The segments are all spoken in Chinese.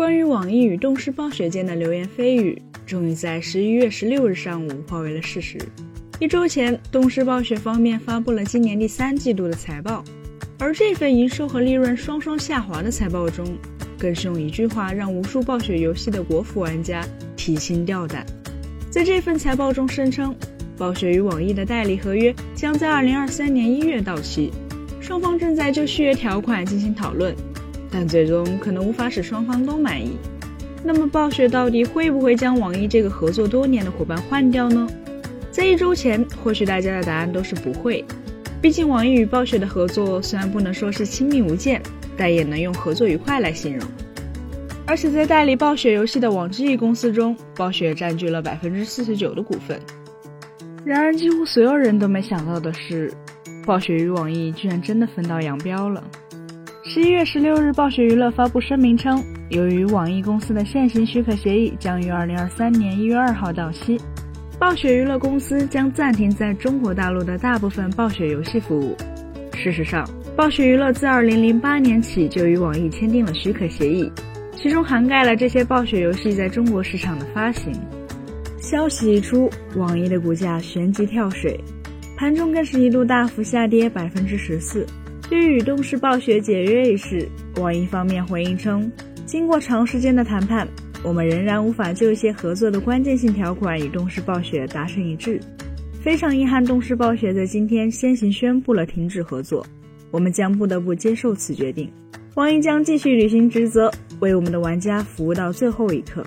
关于网易与动视暴雪间的流言蜚语，终于在十一月十六日上午化为了事实。一周前，动视暴雪方面发布了今年第三季度的财报，而这份营收和利润双双下滑的财报中，更是用一句话让无数暴雪游戏的国服玩家提心吊胆。在这份财报中声称，暴雪与网易的代理合约将在二零二三年一月到期，双方正在就续约条款进行讨论。但最终可能无法使双方都满意。那么暴雪到底会不会将网易这个合作多年的伙伴换掉呢？在一周前，或许大家的答案都是不会。毕竟网易与暴雪的合作虽然不能说是亲密无间，但也能用合作愉快来形容。而且在代理暴雪游戏的网之翼公司中，暴雪占据了百分之四十九的股份。然而，几乎所有人都没想到的是，暴雪与网易居然真的分道扬镳了。十一月十六日，暴雪娱乐发布声明称，由于网易公司的现行许可协议将于二零二三年一月二号到期，暴雪娱乐公司将暂停在中国大陆的大部分暴雪游戏服务。事实上，暴雪娱乐自二零零八年起就与网易签订了许可协议，其中涵盖了这些暴雪游戏在中国市场的发行。消息一出，网易的股价旋即跳水，盘中更是一度大幅下跌百分之十四。对于与动视暴雪解约一事，网易方面回应称，经过长时间的谈判，我们仍然无法就一些合作的关键性条款与动视暴雪达成一致。非常遗憾，动视暴雪在今天先行宣布了停止合作，我们将不得不接受此决定。网易将继续履行职责，为我们的玩家服务到最后一刻。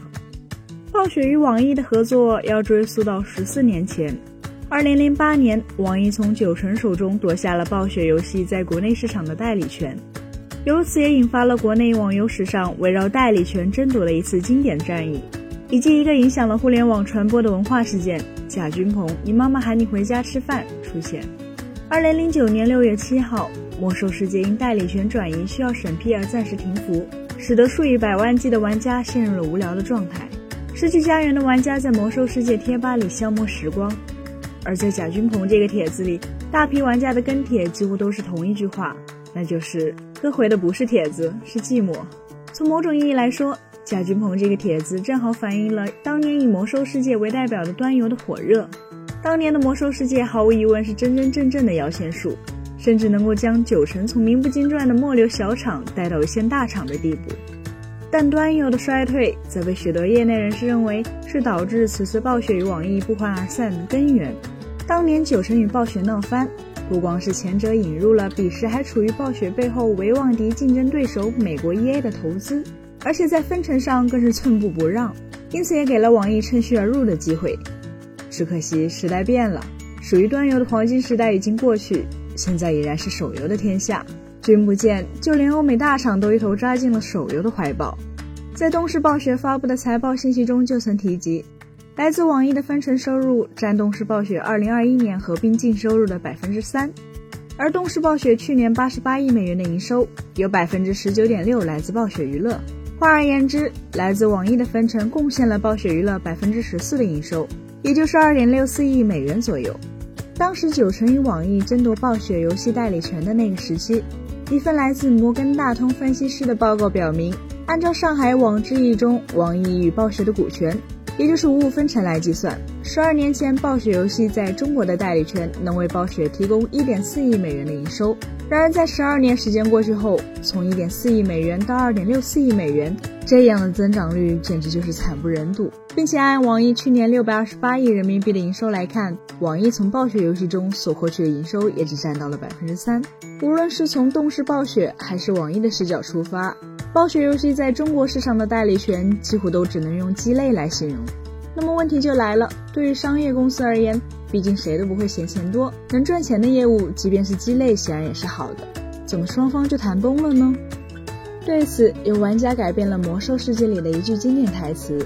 暴雪与网易的合作要追溯到十四年前。二零零八年，网易从九成手中夺下了暴雪游戏在国内市场的代理权，由此也引发了国内网游史上围绕代理权争夺的一次经典战役，以及一个影响了互联网传播的文化事件——贾君鹏“你妈妈喊你回家吃饭”出现。二零零九年六月七号，《魔兽世界》因代理权转移需要审批而暂时停服，使得数以百万计的玩家陷入了无聊的状态。失去家园的玩家在《魔兽世界》贴吧里消磨时光。而在贾君鹏这个帖子里，大批玩家的跟帖几乎都是同一句话，那就是哥回的不是帖子，是寂寞。从某种意义来说，贾君鹏这个帖子正好反映了当年以魔兽世界为代表的端游的火热。当年的魔兽世界毫无疑问是真真正正的摇钱树，甚至能够将九成从名不经传的末流小厂带到一线大厂的地步。但端游的衰退，则被许多业内人士认为是导致此次暴雪与网易不欢而散的根源。当年九成与暴雪闹翻，不光是前者引入了彼时还处于暴雪背后维旺迪竞争对手美国 EA 的投资，而且在分成上更是寸步不让，因此也给了网易趁虚而入的机会。只可惜时代变了，属于端游的黄金时代已经过去，现在已然是手游的天下。君不见，就连欧美大厂都一头扎进了手游的怀抱。在东视暴雪发布的财报信息中就曾提及，来自网易的分成收入占东视暴雪2021年合并净收入的百分之三，而东视暴雪去年八十八亿美元的营收有百分之十九点六来自暴雪娱乐。换而言之，来自网易的分成贡献了暴雪娱乐百分之十四的营收，也就是二点六四亿美元左右。当时九成与网易争夺暴雪游戏代理权的那个时期。一份来自摩根大通分析师的报告表明，按照上海网之易中网易与暴雪的股权，也就是五五分成来计算，十二年前暴雪游戏在中国的代理权能为暴雪提供一点四亿美元的营收。然而，在十二年时间过去后，从一点四亿美元到二点六四亿美元，这样的增长率简直就是惨不忍睹。并且按网易去年六百二十八亿人民币的营收来看，网易从暴雪游戏中所获取的营收也只占到了百分之三。无论是从动视暴雪还是网易的视角出发，暴雪游戏在中国市场的代理权几乎都只能用鸡肋来形容。那么问题就来了，对于商业公司而言，毕竟谁都不会嫌钱多，能赚钱的业务，即便是鸡肋，显然也是好的。怎么双方就谈崩了呢？对此，有玩家改变了《魔兽世界》里的一句经典台词：“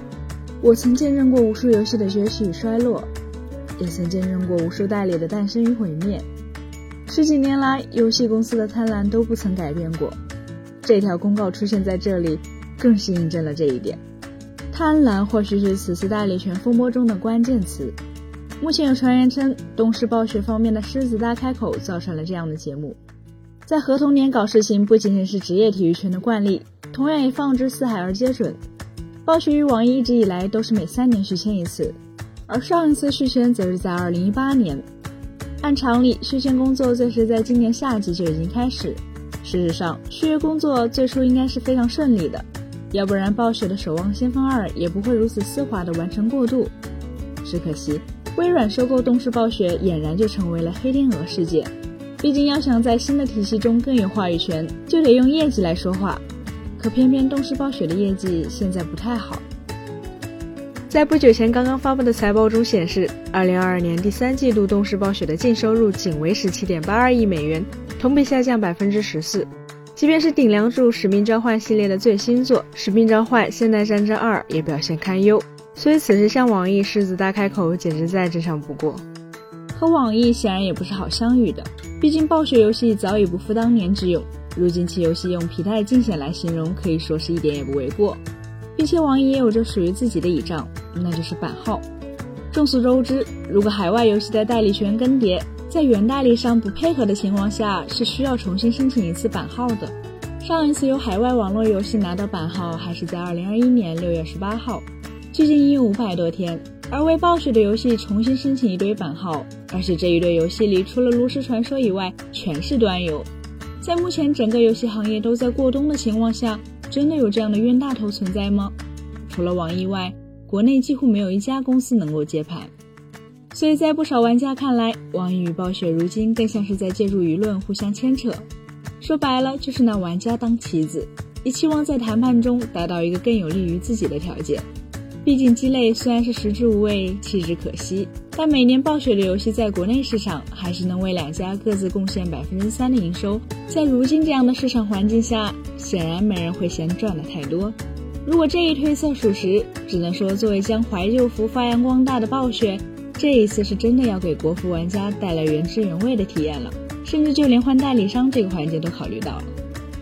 我曾见证过无数游戏的崛起与衰落，也曾见证过无数代理的诞生与毁灭。”十几年来，游戏公司的贪婪都不曾改变过。这条公告出现在这里，更是印证了这一点。贪婪或许是此次代理权风波中的关键词。目前有传言称，东视暴雪方面的狮子大开口造成了这样的节目。在合同年搞事情不仅仅是职业体育圈的惯例，同样也放之四海而皆准。暴雪与网易一直以来都是每三年续签一次，而上一次续签则是在二零一八年。按常理，续签工作最迟在今年夏季就已经开始。事实上，续约工作最初应该是非常顺利的，要不然暴雪的《守望先锋二》也不会如此丝滑的完成过渡。只可惜，微软收购动视暴雪俨然就成为了黑天鹅事件。毕竟要想在新的体系中更有话语权，就得用业绩来说话。可偏偏动视暴雪的业绩现在不太好。在不久前刚刚发布的财报中显示，二零二二年第三季度动视暴雪的净收入仅为十七点八二亿美元，同比下降百分之十四。即便是顶梁柱《使命召唤》系列的最新作《使命召唤：现代战争二》也表现堪忧，所以此时向网易狮子大开口，简直再正常不过。和网易显然也不是好相遇的，毕竟暴雪游戏早已不复当年之勇。如今其游戏用皮带尽显来形容，可以说是一点也不为过。并且网易也有着属于自己的倚仗，那就是版号。众所周知，如果海外游戏的代理权更迭，在原代理商不配合的情况下，是需要重新申请一次版号的。上一次有海外网络游戏拿到版号，还是在二零二一年六月十八号，距今已有五百多天。而为暴雪的游戏重新申请一堆版号，而且这一堆游戏里，除了炉石传说以外，全是端游。在目前整个游戏行业都在过冬的情况下，真的有这样的冤大头存在吗？除了网易外，国内几乎没有一家公司能够接盘。所以在不少玩家看来，网易与暴雪如今更像是在借助舆论互相牵扯，说白了就是拿玩家当棋子，以期望在谈判中达到一个更有利于自己的条件。毕竟鸡肋虽然是食之无味，弃之可惜，但每年暴雪的游戏在国内市场还是能为两家各自贡献百分之三的营收。在如今这样的市场环境下，显然没人会嫌赚的太多。如果这一推测属实，只能说作为将怀旧服发扬光大的暴雪，这一次是真的要给国服玩家带来原汁原味的体验了，甚至就连换代理商这个环节都考虑到了。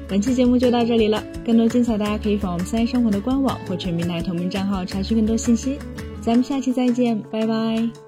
本期节目就到这里了，更多精彩大家可以访问我们三一生活的官网或全民奶同名账号查询更多信息。咱们下期再见，拜拜。